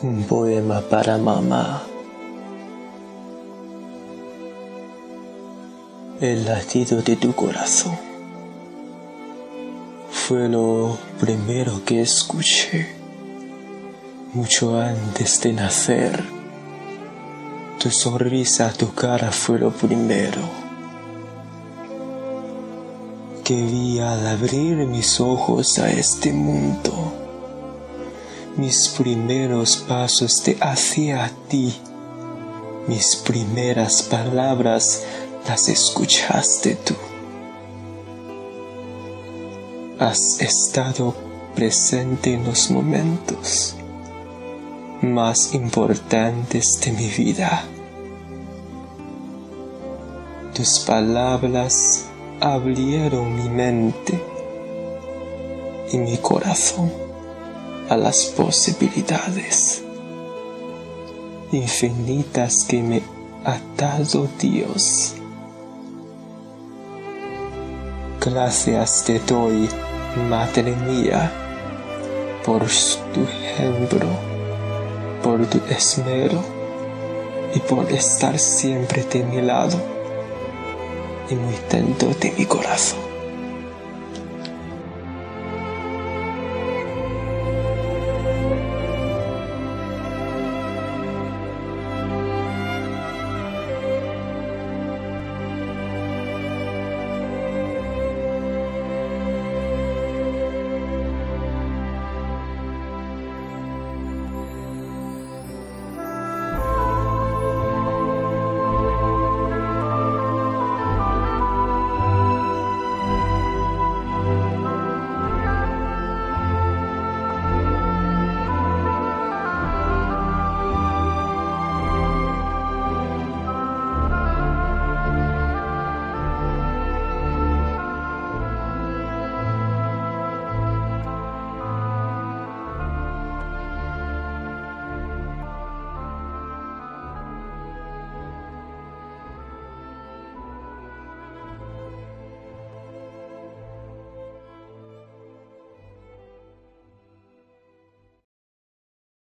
Un poema para mamá. El latido de tu corazón fue lo primero que escuché, mucho antes de nacer. Tu sonrisa, tu cara fue lo primero que vi al abrir mis ojos a este mundo. Mis primeros pasos de hacia ti, mis primeras palabras las escuchaste tú. Has estado presente en los momentos más importantes de mi vida. Tus palabras abrieron mi mente y mi corazón a las posibilidades infinitas que me ha dado Dios. Gracias te doy, Madre mía, por tu ejemplo, por tu esmero y por estar siempre de mi lado y muy dentro de mi corazón.